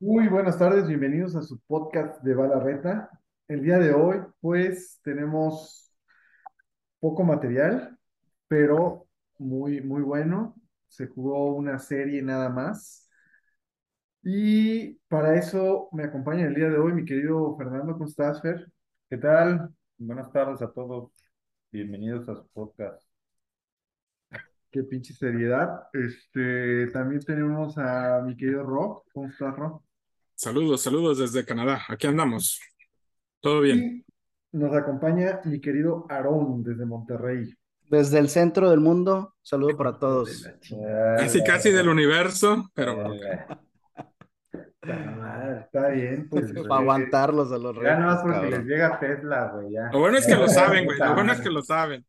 Muy buenas tardes, bienvenidos a su podcast de Bala Reta. El día de hoy, pues, tenemos poco material, pero muy, muy bueno. Se jugó una serie nada más. Y para eso me acompaña el día de hoy mi querido Fernando. ¿Cómo estás, Fer? ¿Qué tal? Buenas tardes a todos. Bienvenidos a su podcast. Qué pinche seriedad. Este, también tenemos a mi querido Rob. ¿Cómo estás, Rob? Saludos, saludos desde Canadá. Aquí andamos. Todo bien. Y nos acompaña mi querido Aarón desde Monterrey. Desde el centro del mundo, saludo para todos. Casi, casi del universo, pero Está bien, pues. Para aguantarlos a los Ya reyes. no más porque cabrón. les llega Tesla, güey, ya. lo bueno es que lo saben, güey. Lo bueno es que lo saben.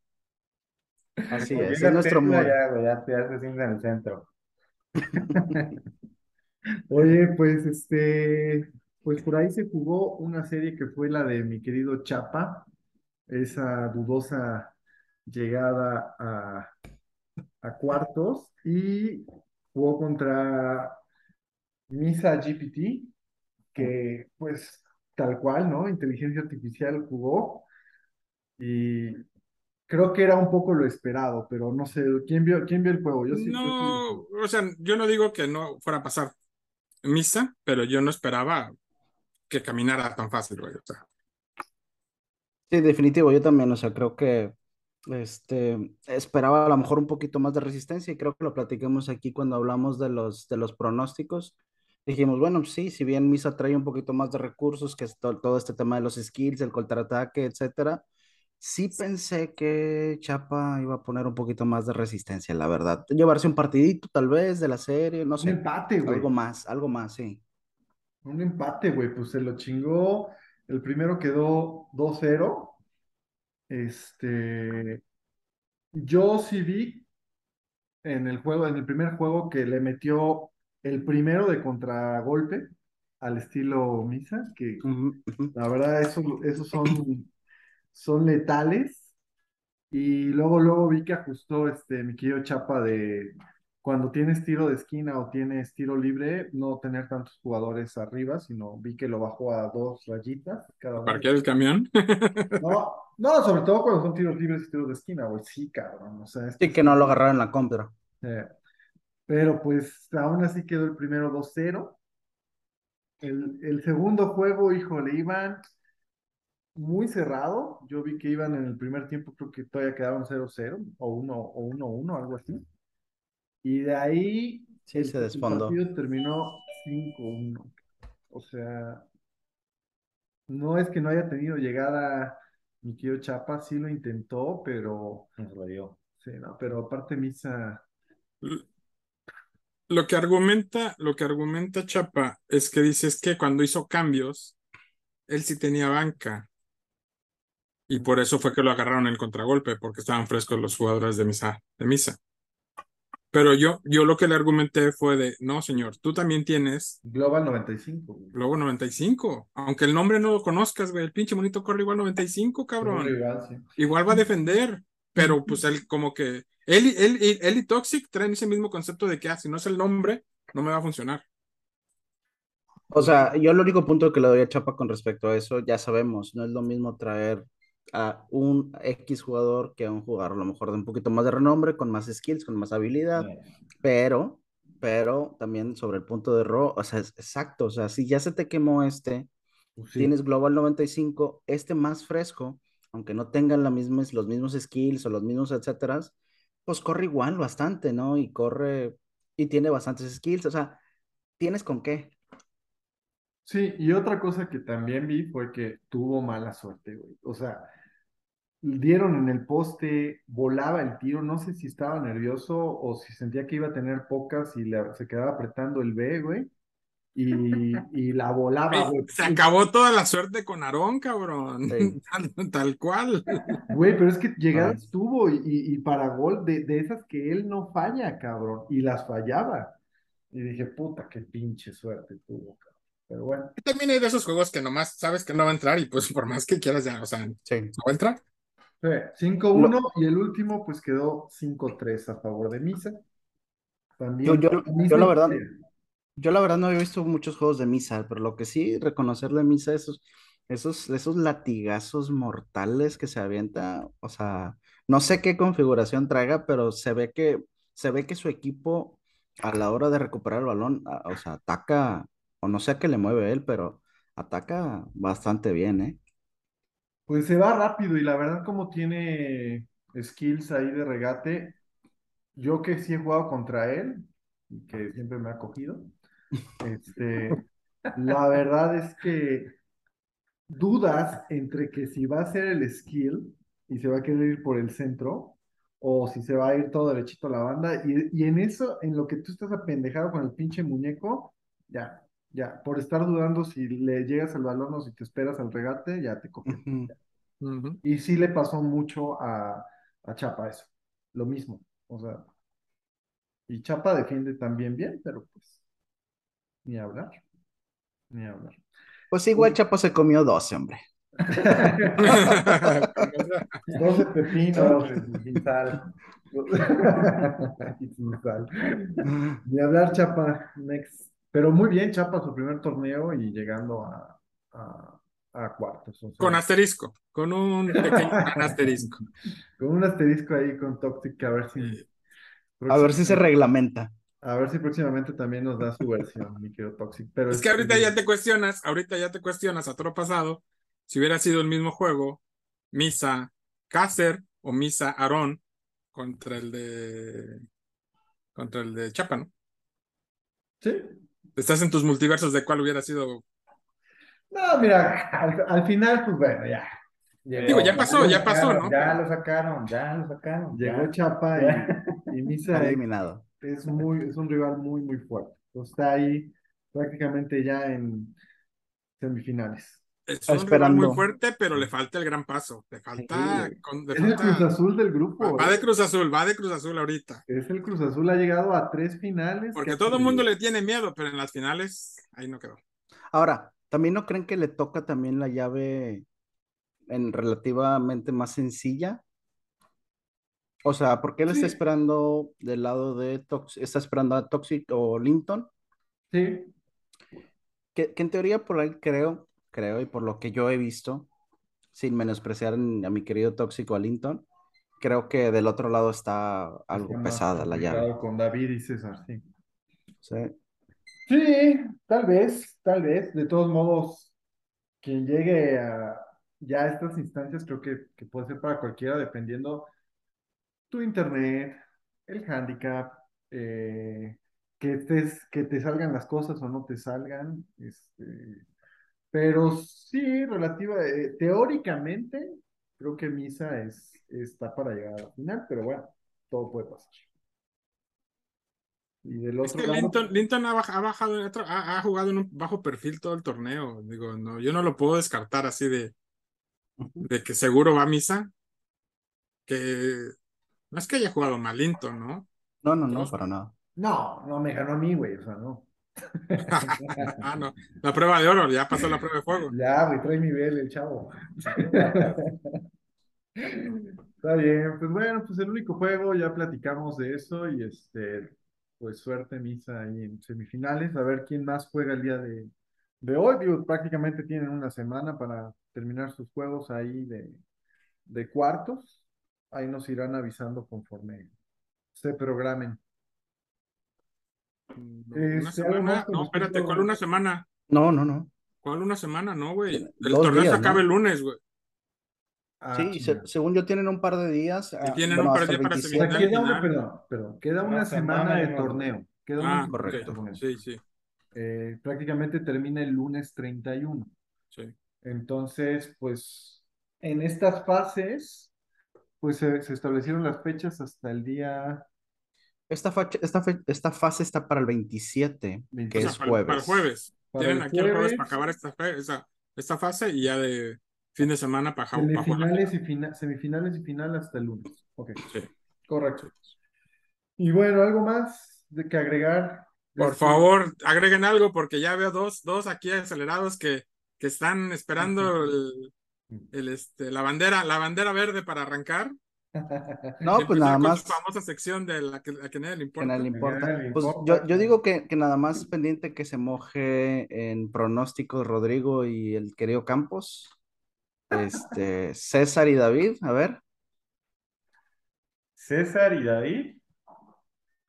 Así es, es nuestro mood. ya, güey, ya te haces en el centro. Oye, pues este, pues por ahí se jugó una serie que fue la de mi querido Chapa, esa dudosa llegada a, a cuartos y jugó contra Misa GPT, que pues tal cual, ¿no? Inteligencia artificial jugó y creo que era un poco lo esperado, pero no sé, ¿quién vio, quién vio el juego? Yo sí, yo No, o sea, yo no digo que no fuera a pasar misa, pero yo no esperaba que caminara tan fácil, güey. O sea, Sí, definitivo, yo también, o sea, creo que este, esperaba a lo mejor un poquito más de resistencia y creo que lo platicamos aquí cuando hablamos de los, de los pronósticos. Dijimos, bueno, sí, si bien Misa trae un poquito más de recursos, que es to- todo este tema de los skills, el contraataque, etcétera, sí pensé que Chapa iba a poner un poquito más de resistencia, la verdad. Llevarse un partidito tal vez de la serie, no Un sé, empate, güey. algo más, algo más, sí. Un empate, güey, pues se lo chingó. El primero quedó 2-0. Este, yo sí vi en el juego, en el primer juego que le metió el primero de contragolpe al estilo Misa, que Ujú, ujú. la verdad esos, esos son, son letales. Y luego, luego vi que ajustó este mi querido Chapa de cuando tienes tiro de esquina o tienes tiro libre, no tener tantos jugadores arriba, sino vi que lo bajó a dos rayitas cada parquear el camión. No, no, sobre todo cuando son tiros libres y tiros de esquina, güey. Sí, cabrón. O sea, esto Sí, que no lo agarraron en la contra. eh, pero pues aún así quedó el primero 2-0. El, el segundo juego, híjole, iban muy cerrado. Yo vi que iban en el primer tiempo, creo que todavía quedaron 0-0 o 1 o 1-1, algo así. Y de ahí Sí, el, se el desfondó. partido terminó 5-1. O sea, no es que no haya tenido llegada mi querido Chapa, sí lo intentó, pero Nos lo dio. sí, no, pero aparte Misa, Lo que argumenta, lo que argumenta Chapa es que dice es que cuando hizo cambios, él sí tenía banca. Y por eso fue que lo agarraron en el contragolpe, porque estaban frescos los jugadores de misa, de misa. Pero yo, yo lo que le argumenté fue de, no, señor, tú también tienes Global 95. güey. Luego 95. Aunque el nombre no lo conozcas, güey. El pinche monito corre igual 95, Un cabrón. rival, sí. Igual va a defender. Pero pues él como que... Él, y- él, y- él y Toxic traen ese mismo concepto de que, ah, si no es el nombre, no me va a funcionar. O sea, yo el único punto que le doy a Chapa con respecto a eso, ya sabemos, no es lo mismo traer a un X jugador que a un jugador a lo mejor de un poquito más de renombre, con más skills, con más habilidad, pero, pero también sobre el punto de Ro, o sea, es exacto, o sea, si ya se te quemó este, Pues sí. tienes Global 95, este más fresco, aunque no tengan los mismos skills o los mismos etcétera, pues corre igual bastante, ¿no? Y corre y tiene bastantes skills, o sea, tienes con qué. Sí, y otra cosa que también vi fue que tuvo mala suerte, güey. O sea, dieron en el poste, volaba el tiro, no sé si estaba nervioso o si sentía que iba a tener pocas y se quedaba apretando el B, güey. Y, y la volaba, Güey, se acabó toda la suerte con Aarón, cabrón. Sí. Tal, tal cual. Güey, pero es que llegadas Ah. tuvo y, y- para gol de, de esas que él no falla, cabrón. Y las fallaba. Y dije, puta, qué pinche suerte tuvo, cabrón. Pero bueno, También hay de esos juegos que nomás sabes que no va a entrar y pues por más que quieras ya, o sea, no Sí. va a entrar. Sí, 5-1 y el último pues quedó 5-3 a favor de Misa. También Yo, yo, la yo misma la verdad. Yo la verdad no había visto muchos juegos de Misa, pero lo que sí reconocer de Misa esos, esos, esos latigazos mortales que se avienta, o sea, no sé qué configuración traiga, pero se ve que, se ve que su equipo a la hora de recuperar el balón, o sea, ataca, o no sé a qué le mueve él, pero ataca bastante bien, ¿eh? Pues se va rápido y la verdad como tiene skills ahí de regate, yo que sí he jugado contra él que siempre me ha cogido, este, la verdad es que dudas entre que si va a ser el skill y se va a querer ir por el centro o si se va a ir todo derechito a la banda y, y en eso, en lo que tú estás apendejado con el pinche muñeco, ya, ya, por estar dudando si le llegas al balón o si te esperas al regate, ya te. Ujú. Y sí le pasó mucho a, a Chapa eso, lo mismo, o sea, y Chapa defiende también bien, pero pues ni hablar, ni hablar. Pues igual Chapo se comió 12, hombre. 12 pepinos sin sal. y sin sal. Ni hablar Chapa, next. Pero muy bien Chapa su primer torneo y llegando a, a, a cuartos. o sea, Con asterisco, con un pequeño asterisco. con un asterisco ahí con Toxic, a ver si A ver si se reglamenta. A ver si próximamente también nos da su versión, mi querido Toxic. Pero Es que ahorita este, ya te cuestionas, ahorita ya te cuestionas a toro pasado, si hubiera sido el mismo juego, Misa Cácer o Misa Aarón contra el de contra el de Chapa, ¿no? Sí. Estás en tus multiversos de cuál hubiera sido. No, mira, al, al final, pues bueno, ya. Llegó, Digo, ya pasó, ya pasó, ¿no? Ya lo sacaron, ya lo sacaron. Llegó ya. Chapa y, y Misa eliminado. Es muy, es un rival muy, muy fuerte. Entonces, está ahí prácticamente ya en semifinales. Es un rival Esperando. muy fuerte, pero le falta el gran paso. Le falta. Sí. con- le Es el Cruz Azul del grupo. va ¿eh? de Cruz Azul, va de Cruz Azul ahorita. Es el Cruz Azul, ha llegado a tres finales. Porque todo el mundo le tiene miedo, pero en las finales ahí no quedó. Ahora, ¿también no creen que le toca también la llave en relativamente más sencilla? O sea, ¿por qué él está esperando del lado de Toxic? ¿Está esperando a Toxic o Linton? Sí, Que, que en teoría por ahí creo, creo, y por lo que yo he visto, sin menospreciar en- a mi querido Toxic o a Linton, creo que del otro lado está algo está pesada la llave. Con David y César, sí. Sí. Sí, tal vez, tal vez. De todos modos, quien llegue a ya a estas instancias creo que, que puede ser para cualquiera, dependiendo tu internet, el handicap, eh, que estés, que te salgan las cosas o no te salgan. Este, pero sí, relativa, eh, teóricamente, creo que Misa es, está para llegar a la final, pero bueno, todo puede pasar. Y del Es otro que lado, Linton, Linton ha, baj- ha bajado, en otro- ha, ha jugado en un bajo perfil todo el torneo. Digo, no, yo no lo puedo descartar así de, de que seguro va a misa. Que no es que haya jugado mal Linton, ¿no? No, no, no, para nada. no, no me ganó a mí, güey, o sea, no. ah, no. La prueba de oro, ya pasó la prueba de fuego. Ya, güey, trae nivel el chavo. Está bien, pues bueno, pues el único juego, ya platicamos de eso y este, pues suerte Misa ahí en semifinales, a ver quién más juega el día de, de hoy, digo, prácticamente tienen una semana para terminar sus juegos ahí de, de cuartos, ahí nos irán avisando conforme se programen. Este, semana, con no, espérate, respecto- ¿cuál una semana? No, no, no. ¿Cuál una semana? No, güey. El dos torneo se acaba ¿no? el lunes, güey. Ah, Sí, se- según yo tienen un par de días. ah, tienen bueno, un par de días para 27. O sea, Final, queda una, perdón, perdón, queda una, Una semana, semana de torneo. Queda una Ah, de correcto. torneo. Sí, sí, Eh, prácticamente termina el lunes 31. sí. Entonces, pues, en estas fases, pues se, se establecieron las fechas hasta el día Esta, facha- esta, fe- esta fase está para el 27, que O O sea, es para, jueves. para el jueves. Para Tienen el aquí el jueves para acabar esta, fe- esa, esta fase y ya de fin de semana para, jugar. semifinales y, fina- semifinales y final hasta el lunes. Ok, Sí. correcto. Y bueno, ¿algo más de que agregar? Por Este, favor, agreguen algo porque ya veo dos, dos aquí acelerados que, que están esperando el, el, este, la bandera, la bandera verde para arrancar. No, pues nada más. su famosa sección de la que, a que nadie le Que importa. nadie le importa. nadie le Pues importa. yo, yo digo que, que nada más pendiente que se moje en pronósticos Rodrigo y el querido Campos. Este, César y David, a ver. César y David.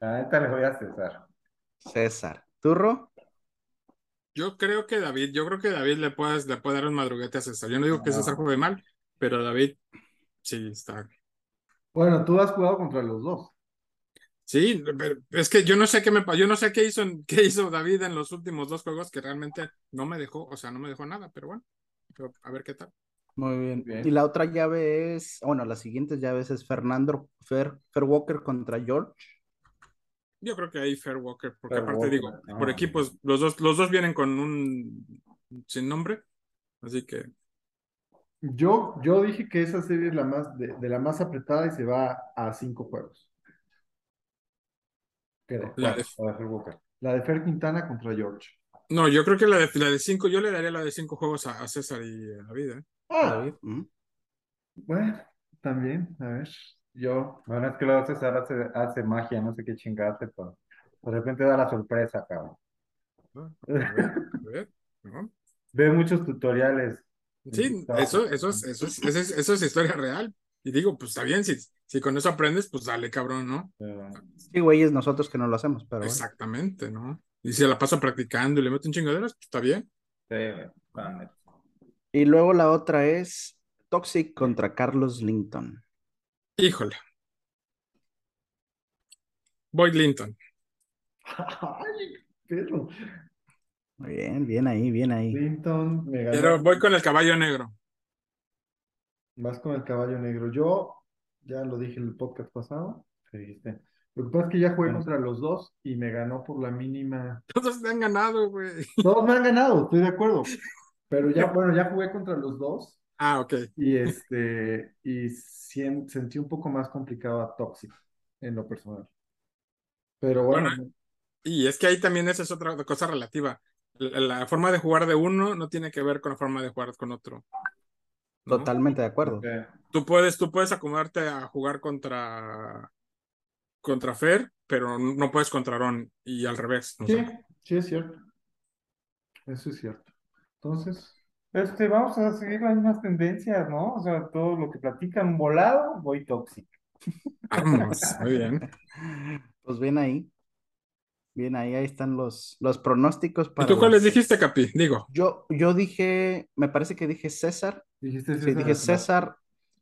La neta le voy a César. César. ¿Turro? Yo creo que David, yo creo que David le puedes, le puede dar un madruguete a César. Yo no digo que No. César juegue mal, pero David sí está. Bueno, tú has jugado contra los dos. Sí, pero es que yo no sé qué me pa- yo no sé qué hizo, qué hizo David en los últimos dos juegos que realmente no me dejó, o sea, no me dejó nada, pero bueno, pero a ver qué tal. Muy bien. Bien. Y la otra llave es, bueno, las siguientes llaves es Fernando Fer, Fer Walker contra George. Yo creo que ahí Fair Walker, porque Fair aparte Walker, digo, por ah. equipos, los dos, los dos vienen con un sin nombre, así que Yo, yo dije que esa serie es la más de, de la más apretada y se va a cinco juegos. Creo. la de- A ver, Walker. La de Fer Quintana contra George. no, yo creo que la de la de cinco, yo le daría la de cinco juegos a, a César y a David, ¿eh? Ah, David. ¿Mm? bueno, también, a ver, yo, Bueno, es que luego César hace, hace magia, no sé qué chingate, pero de repente da la sorpresa, cabrón. A ver, a ver, ¿no? Ve muchos tutoriales. Sí, eso, eso es, eso es, eso es, eso es historia real. Y digo, pues está bien, si, si con eso aprendes, pues dale, cabrón, ¿no? Sí, güey, es nosotros que no lo hacemos, pero. Exactamente, ¿no? Y si la pasa practicando y le mete un chingaderas, pues está bien. sí, güey. Y luego la otra es Toxic contra Carlos Linton. Híjole. Boyd Linton. ay, perro. Muy bien, bien ahí, bien ahí. Clinton, me ganó. Pero voy con el caballo negro. Vas con el caballo negro. Yo, ya lo dije en el podcast pasado, ¿Qué dijiste? lo que pasa es que ya jugué contra los dos y me ganó por la mínima. Todos te han ganado, güey. Todos me han ganado, estoy de acuerdo. Pero ya, bueno, ya jugué contra los dos Ah, ok. y este, y sien- sentí un poco más complicado a Toxic en lo personal. Pero bueno, Y es que ahí también esa es otra cosa relativa. La, la forma de jugar de uno no tiene que ver con la forma de jugar con otro. ¿no? Totalmente de acuerdo. Tú puedes, tú puedes acomodarte a jugar contra contra Fer, pero no puedes contra Ron y al revés. sí, sí es cierto. Eso es cierto. Entonces, Este, vamos a seguir las mismas tendencias, ¿no? O sea, todo lo que platican volado, voy tóxico. Vamos, muy bien. Pues bien ahí. Bien ahí, ahí están los, los pronósticos ¿Y para tú cuáles dijiste, Capi? Digo, Yo, yo dije, me parece que dije César. dijiste Sí, César dije Aznar. César,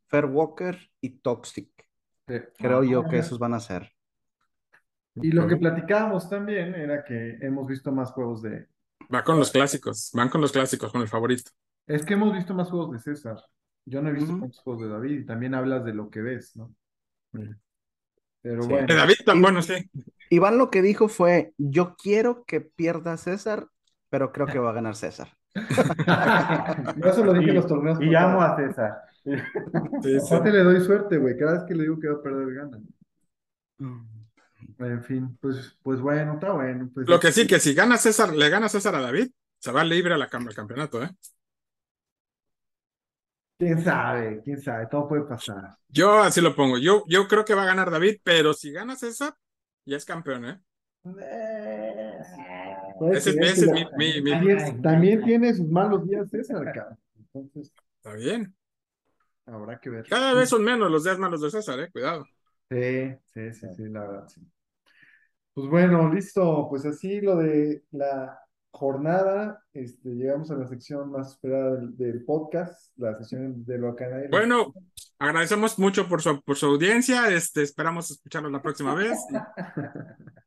Fer Walker y Toxic. Sí. Creo yo que Ah, esos van a ser. Y lo que platicábamos también era que hemos visto más juegos de... va con los clásicos, van con los clásicos, con el favorito. Es que hemos visto más juegos de César. Yo no he visto Ujú. muchos juegos de David y también hablas de lo que ves, ¿no? Pero Sí. bueno, De David, tan bueno, sí. Iván lo que dijo fue, yo quiero que pierda César, pero creo que va a ganar César. Yo eso lo dije en los torneos. Y llamo a César. Sí, sí. Aparte le doy suerte, güey. Cada vez que le digo que va a perder, gana. En fin, pues, pues bueno, está bueno. Pues, Lo que sí, que si gana César, le gana César a David, se va libre a la al campeonato, ¿eh? Quién sabe, quién sabe, todo puede pasar. Yo así lo pongo. Yo, yo creo que va a ganar David, pero si gana César, ya es campeón, ¿eh? Puede Ese es- ser ese es mi- mi- mi- También, también tiene sus malos días César, cabrón. Entonces, Está bien. habrá que ver. Cada vez son menos los días malos de César, ¿eh? Cuidado. Sí, sí, sí, sí, la verdad, sí. Pues bueno, listo. Pues así lo de la jornada, este, llegamos a la sección más esperada del, del podcast, la sección de lo que a nadie le- Bueno, agradecemos mucho por su, por su audiencia. Este, esperamos escucharlos la próxima vez.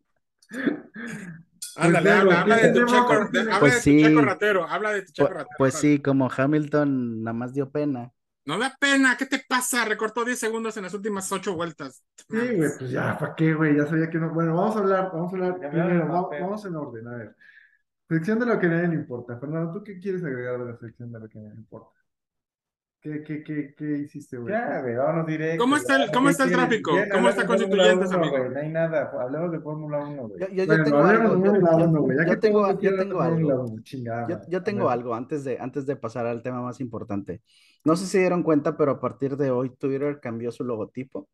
Ándale, Pedro, habla, habla de tu checo, de- habla Pues de tu sí. checo ratero, habla de tu checo Pu- ratero. Pues ándale. sí, como Hamilton nada más dio pena. No da pena, ¿qué te pasa? Recortó 10 segundos en las últimas 8 vueltas. Sí, güey, pues ya, ¿para qué, güey? Ya sabía que no. Bueno, vamos a hablar, vamos a hablar primero, vamos, en orden, a ver. Sección de lo que a nadie le importa. Fernando, ¿tú qué quieres agregar de la sección de lo que a nadie le importa? ¿Qué, qué, qué, qué hiciste, güey? Ya, güey, vámonos directo. ¿Cómo está el, cómo está el ¿Qué tráfico? quieres? ¿Cómo está Constituyentes, 1, amigo? güey, No hay nada, hablemos de Fórmula 1, güey. Yo, yo, yo Bueno, tengo hablemos algo, yo, Fórmula yo- 1, güey, ya yo que tengo, yo tengo algo. 1, chingada. Yo, yo tengo algo antes de, antes de pasar al tema más importante. No sé si dieron cuenta, pero a partir de hoy Twitter cambió su logotipo.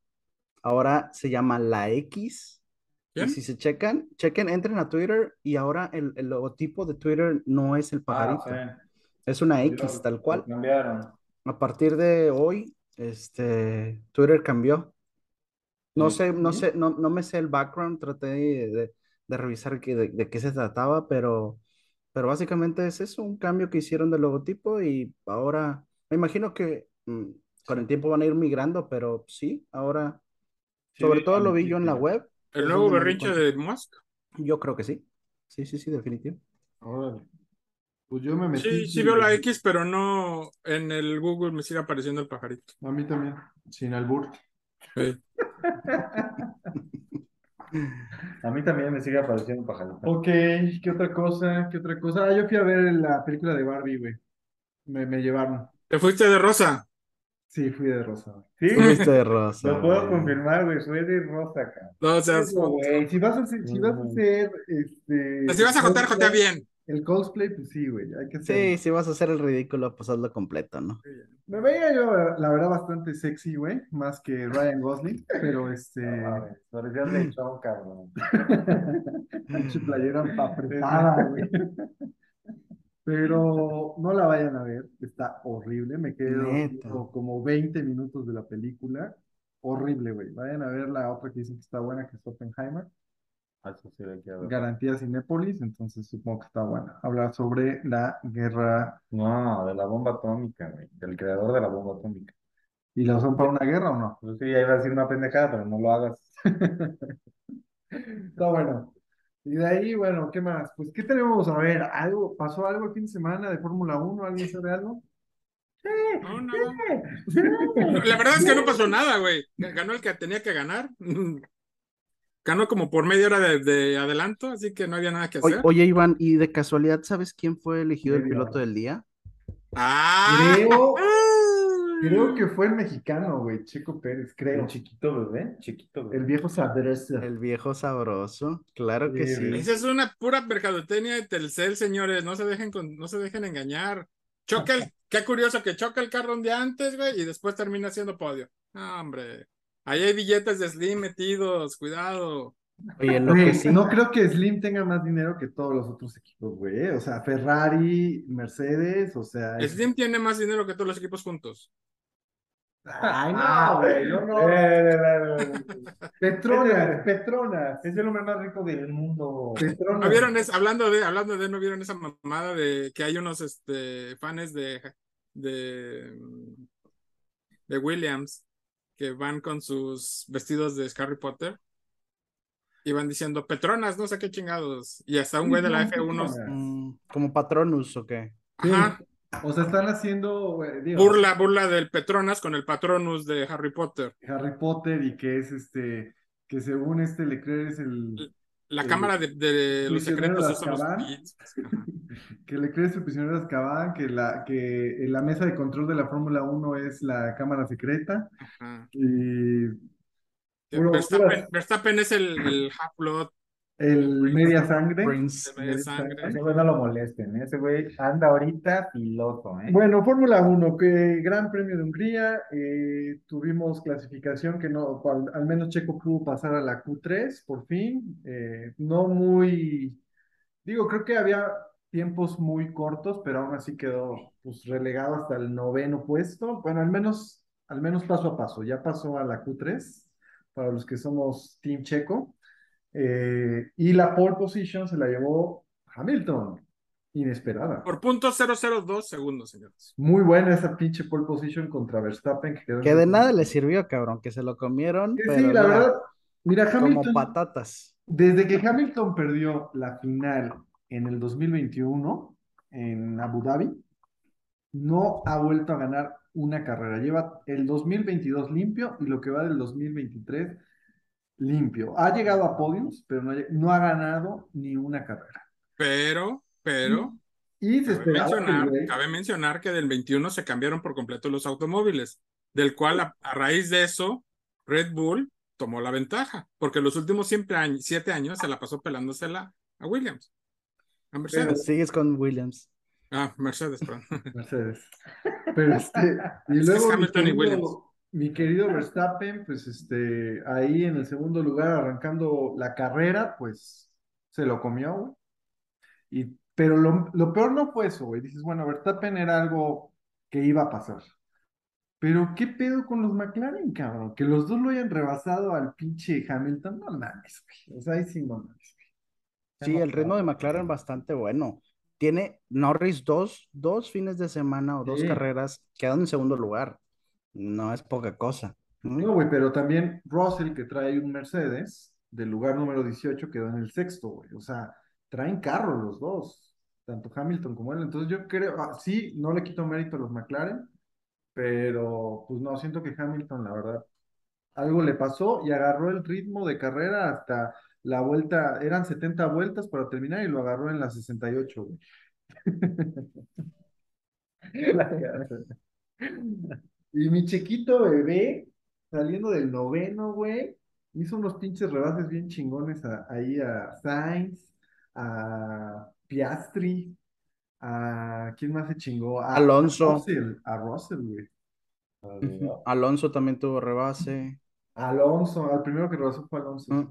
Ahora se llama la X. Y si se checan, chequen, entren a Twitter y ahora el, el logotipo de Twitter no es el pajarito, Ah, es una sí. X tal cual. Cambiaron. A partir de hoy, este, Twitter cambió. No sé, no sé, no, no me sé el background, traté de, de- de revisar que, de, de qué se trataba, pero, pero básicamente es eso, un cambio que hicieron del logotipo y ahora, me imagino que mm, con el tiempo van a ir migrando, pero sí, ahora, Sí, sobre todo lo vi yo en la web, ¿El nuevo berrinche de Musk? Yo creo que sí, sí, sí, sí, definitivo. Órale. Pues yo me metí. Sí, sí veo la X, pero no en el Google me sigue apareciendo el pajarito. A mí también, sin albur. Sí. A mí también me sigue apareciendo pajarito. Ok, ¿qué otra cosa? ¿Qué otra cosa? Ah, yo fui a ver la película de Barbie, güey. Me, me llevaron. ¿Te fuiste de rosa? Sí, fui de rosa, güey. Sí, Fuiste de rosa. lo puedo güey. confirmar, güey, fue de rosa, cabrón. No seas Eso, güey. Si vas a hacer, si vas a hacer este. Si vas a jotear, jotea bien. El cosplay, pues sí, güey. Hay que. Sí, si vas a hacer el ridículo, pues hazlo completo, ¿no? Me veía yo, la verdad, bastante sexy, güey. Más que Ryan Gosling. Pero este. No mames, parecías de show, cabrón. Pinche playera apretada, güey. Pero no la vayan a ver, está horrible. Me dormido como 20 minutos de la película. Horrible, güey. Vayan a ver la otra que dicen que está buena, que es Oppenheimer. Eso sí le quiero ver. Garantía Cinépolis, entonces supongo que está buena. Hablar sobre la guerra. No, de la bomba atómica, güey. Del creador de la bomba atómica. ¿Y la usan para una guerra o no? Pues sí, ya iba a decir una pendejada, pero no lo hagas. Está bueno. Y de ahí, bueno, ¿qué más? Pues, ¿qué tenemos? A ver, ¿algo, pasó algo el fin de semana de Fórmula 1? ¿Alguien sabe algo? No, nada. La verdad es que no pasó nada, güey. Ganó el que tenía que ganar. Ganó como por media hora de, de adelanto, así que no había nada que hacer. oye, Iván, ¿y de casualidad sabes quién fue elegido el piloto del día? ¡Ah! Creo, Ay. creo que fue el mexicano, güey, Checo Pérez, creo. El chiquito bebé, chiquito bebé. El viejo sabroso. El viejo sabroso, claro que Sí. Esa es una pura mercadotecnia de Telcel, señores. No se dejen con, no se dejen engañar. Choca el, qué curioso que choca el carro un día antes, güey, y después termina haciendo podio. No, hombre. Ahí hay billetes de Slim metidos, cuidado. Oye, lo Güey, que sí, no creo que Slim tenga más dinero que todos los otros equipos, güey. ¿eh? O sea, Ferrari, Mercedes, o sea. es- Slim tiene más dinero que todos los equipos juntos. Ay, no, güey, no, no. Eh, eh, eh, eh. Petronas, Petronas, Es el hombre más rico del mundo. Petronas. ¿No vieron es, hablando de, hablando de, no vieron esa mamada de que hay unos este fans de, de, de Williams que van con sus vestidos de Harry Potter y van diciendo Petronas, no sé qué chingados. Y hasta un güey de la Sí, F1 Petronas. mm, como Patronus o qué. Ajá, O sea, están haciendo, digo, burla, burla del Petronas con el Patronus de Harry Potter. Harry Potter y que es este, que según este Leclerc es el, La cámara de, de los secretos de los Azkaban. que Leclerc es el prisionero de Azkaban, que la, que la mesa de control de la Fórmula 1 es la cámara secreta Ajá. y Verstappen, Verstappen es el, el Half-Blood el media sangre. Prince. de media sangre. Ese güey no lo molesten, ¿eh? Ese güey anda ahorita piloto, ¿eh? Bueno, Fórmula 1, que Gran Premio de Hungría, eh, tuvimos clasificación que no, al, al menos Checo pudo pasar a la Q3 por fin, eh, no muy, digo, creo que había tiempos muy cortos, pero aún así quedó pues relegado hasta el noveno puesto, bueno, al menos, al menos paso a paso, ya pasó a la Q3 para los que somos Team Checo, eh, y la pole position se la llevó Hamilton, inesperada. Por punto 002 segundos, señores. Muy buena esa pinche pole position contra Verstappen. Que, quedó en Que de nada le sirvió, cabrón, que se lo comieron, Que pero sí, la mira, verdad. Mira, como Hamilton, patatas. desde que Hamilton perdió la final en el 2021 en Abu Dhabi, no ha vuelto a ganar una carrera. Lleva el 2022 limpio y lo que va del 2023 limpio. Ha llegado a podiums, pero no ha, no ha ganado ni una carrera. Pero, pero, Y se Cabe que mencionar, güey- cabe mencionar que del 21 se cambiaron por completo los automóviles, del cual a, a raíz de eso, Red Bull tomó la ventaja, porque los últimos siempre años, siete años se la pasó pelándosela a Williams. A Mercedes. Sigues con Williams. Ah, Mercedes, perdón. Mercedes. Pero este, y Es que luego es mi Hamilton y Williams. Mi querido Verstappen, pues este, ahí en el segundo lugar arrancando la carrera, pues se lo comió, güey. Y, pero lo, lo peor no fue eso, güey. Dices, bueno, Verstappen era algo que iba a pasar. Pero qué pedo con los McLaren, cabrón, que los dos lo hayan rebasado al pinche Hamilton, no mames, güey. O sea, ahí sí no mames, güey. Sí, el ritmo de McLaren bastante bueno. Tiene Norris dos, dos fines de semana o dos Sí. carreras quedando en segundo lugar. No es poca cosa. ¿no? Güey, pero también Russell, que trae un Mercedes, del lugar número 18, quedó en el sexto, güey. O sea, traen carro los dos, tanto Hamilton como él. Entonces yo creo, ah, sí, no le quito mérito a los McLaren, pero pues no, siento que Hamilton, la verdad, algo le pasó y agarró el ritmo de carrera hasta la vuelta, eran 70 vueltas para terminar y lo agarró en la 68, güey. Y mi chiquito bebé, saliendo del noveno, güey, hizo unos pinches rebases bien chingones a- ahí a Sainz, a Piastri, a ¿quién más se chingó? A Alonso. A Russell, a Russell, güey. Alonso también tuvo rebase. Alonso, al primero que rebasó fue Alonso. Mm.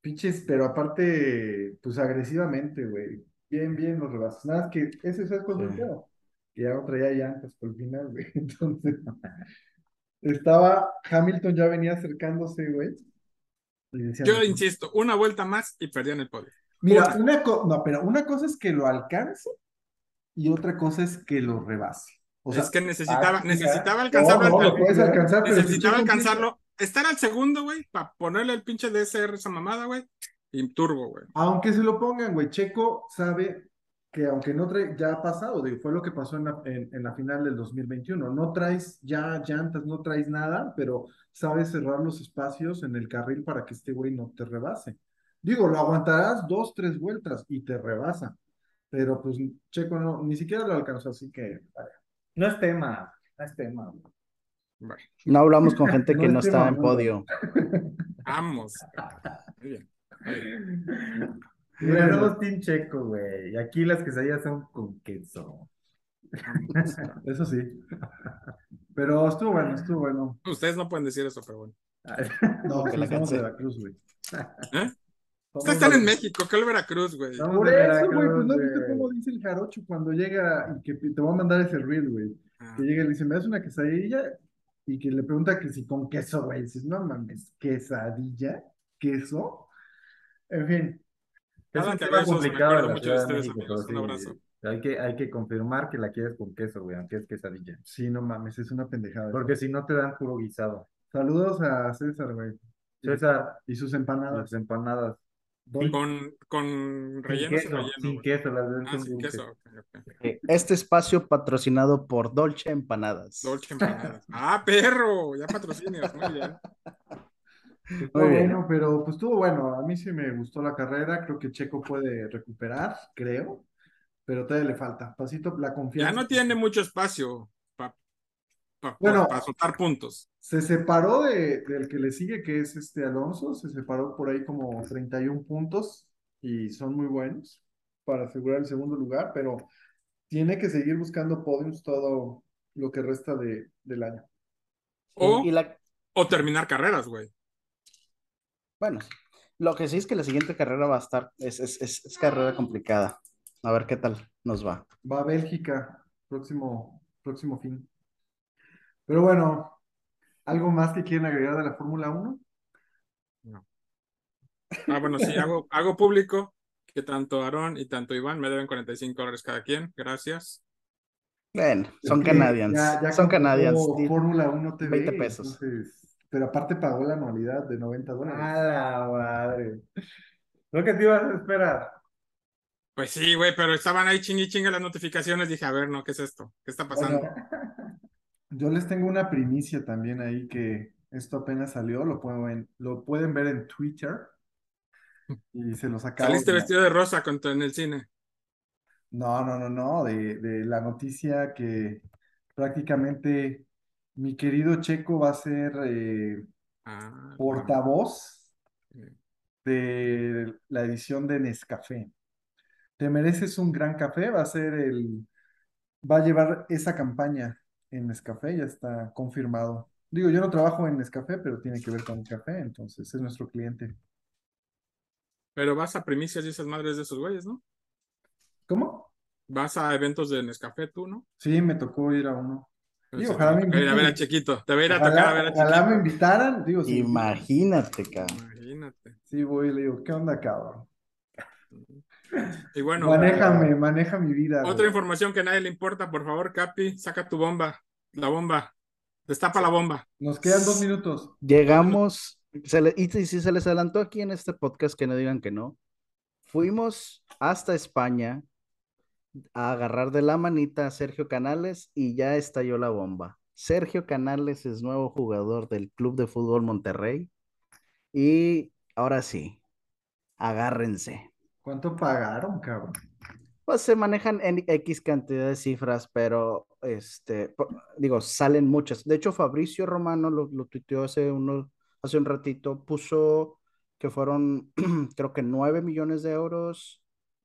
Pinches, pero aparte, pues agresivamente, güey. Bien, bien los rebases. Nada, más que ese es con Sí. Que ya no traía llantas por el final, güey. Entonces, estaba, Hamilton ya venía acercándose, güey. Y decían, Yo insisto, una vuelta más y perdían el podio. Mira, una. una co- no, pero una cosa es que lo alcance y otra cosa es que lo rebase. O sea, es que necesitaba, ah, necesitaba no, alcanzarlo no, al- lo puedes alcanzar, necesitaba alcanzarlo, estar al segundo, güey, para ponerle el pinche DSR esa mamada, güey, y turbo, güey. Aunque se lo pongan, güey, Checo sabe que aunque no trae, ya ha pasado, digo, fue lo que pasó en la, en, en la final del 2021, no traes ya llantas, no traes nada, pero sabes cerrar los espacios en el carril para que este güey no te rebase. Digo, lo aguantarás dos, tres vueltas y te rebasa, pero pues Checo no, ni siquiera lo alcanzó, así que vaya. No es tema, no es tema. güey. Bueno, No hablamos con gente que No no está en podio. vamos. Muy bien. Mira, somos Team Checo, güey. Y aquí las quesadillas son con queso. Eso sí. Pero estuvo bueno, estuvo bueno. Ustedes no pueden decir eso, pero bueno. No, Que la somos de Veracruz, güey. ¿Eh? Ustedes están en México, ¿qué el Veracruz, güey? Por eso, güey, pues no viste cómo dice el jarocho cuando llega y que te voy a mandar ese reel, güey. Ah, Que llega y le dice, ¿me das una quesadilla? Y que le pregunta que si con queso, güey. Dices, no mames, ¿quesadilla? ¿Queso? En fin, Es un tema me complicado la mucho de Ciudad de ustedes, México, amigos. pero Un sí, abrazo. Hay que, hay que confirmar que la quieres con queso, güey, aunque es quesadilla. sí, no mames, es una pendejada. Porque si no te dan puro guisado. Saludos a César, güey. César, Y sus las empanadas. empanadas. Doy- Con, con Sin relleno o sin queso, relleno, sin güey. queso, las Ah, sin queso. ok, ok. Este espacio patrocinado por Dolce Empanadas. Dolce empanadas. Ah, perro, ya patrocinios, muy bien. Estuvo Muy bien. bueno, pero pues estuvo bueno. A mí sí me gustó la carrera. Creo que Checo puede recuperar, creo. Pero todavía le falta. Pasito, la confianza. Ya no tiene mucho espacio para Bueno. soltar puntos. Se separó de, del que le sigue, que es este Alonso. Se separó por ahí como 31 puntos. Y son muy buenos para asegurar el segundo lugar. Pero tiene que seguir buscando podiums todo lo que resta de, del año. O, Y la, o terminar carreras, güey. Bueno, lo que sí es que la siguiente carrera va a estar, es, es, es, es carrera complicada. A ver qué tal nos va. Va a Bélgica, próximo, próximo fin. Pero bueno, ¿algo más que quieren agregar de la Fórmula 1? Ah, bueno, sí, hago, hago público que tanto Aarón y tanto Iván me deben 45 dólares cada quien. Gracias. Bueno, son canadians. ya- ya son canadians. Fórmula 1 TV. 20 pesos. entonces, pero aparte pagó la anualidad de 90 dólares. A la madre. Lo que te ibas a esperar. Pues sí, güey, pero estaban ahí chingui chingue las notificaciones. Dije, a ver, no, ¿qué es esto? ¿Qué está pasando? Bueno, yo les tengo una primicia también ahí que esto apenas salió, lo pueden, lo pueden ver en Twitter. Y se los acabo Saliste vestido de rosa con, en el cine. No, no, no, no, de, de la noticia que prácticamente mi querido Checo va a ser eh, Ah, portavoz bueno. de la edición de Nescafé. Te mereces un gran café, va a ser el, va a llevar esa campaña en Nescafé, ya está confirmado. Digo, yo no trabajo en Nescafé, pero tiene que ver con el café, entonces es nuestro cliente. Pero vas a primicias y esas madres de esos güeyes, ¿no? ¿Cómo? Vas a eventos de Nescafé tú, ¿no? Sí, me tocó ir a uno. Sí, ojalá me va a ver a. Chiquito. Te va a ir a tocar a ver Ojalá, a ojalá me Chiquito. invitaran, digo, sí, Imagínate, cabrón. Imagínate. sí voy y le digo, ¿qué onda, cabrón? Y bueno, Manéjame, maneja mi vida. otra güey. información que a nadie le importa, por favor, Capi, saca tu bomba. La bomba. Destapa la bomba. Nos quedan dos minutos. Llegamos, se le- y si se les adelantó aquí en este podcast, que no digan que no, fuimos hasta España a agarrar de la manita a Sergio Canales y ya estalló la bomba. Sergio Canales es nuevo jugador del Club de Fútbol Monterrey y ahora sí, agárrense. ¿Cuánto pagaron, cabrón? Pues se manejan en X cantidad de cifras, pero este, digo, salen muchas. De hecho, Fabricio Romano lo, lo tuiteó hace, uno, hace un ratito, puso que fueron, creo que 9 millones de euros,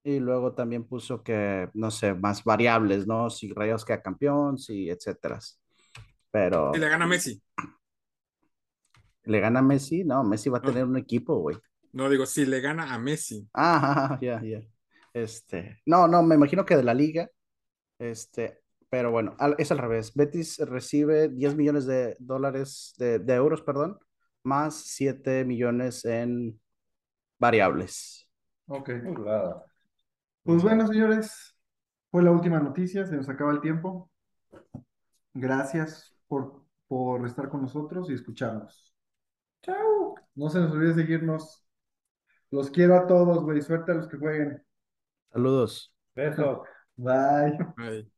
y luego también puso que, no sé, más variables, ¿no? Si Rayos queda campeón, si etcétera. Pero Y le gana Messi. le gana Messi, no, Messi va a No. tener un equipo, güey. No digo, si le gana a Messi. Ah, ya, ya. Este, no, no, me imagino que de la liga. Este, pero bueno, es al revés. Betis recibe 10 millones de dólares, de, de euros, perdón, más 7 millones en variables. Ok. Pues bueno, señores, fue la última noticia, se nos acaba el tiempo. Gracias por, por estar con nosotros y escucharnos. Chao. No se nos olvide seguirnos. Los quiero a todos, güey. Suerte a los que jueguen. Saludos. Besos. Bye. Ay.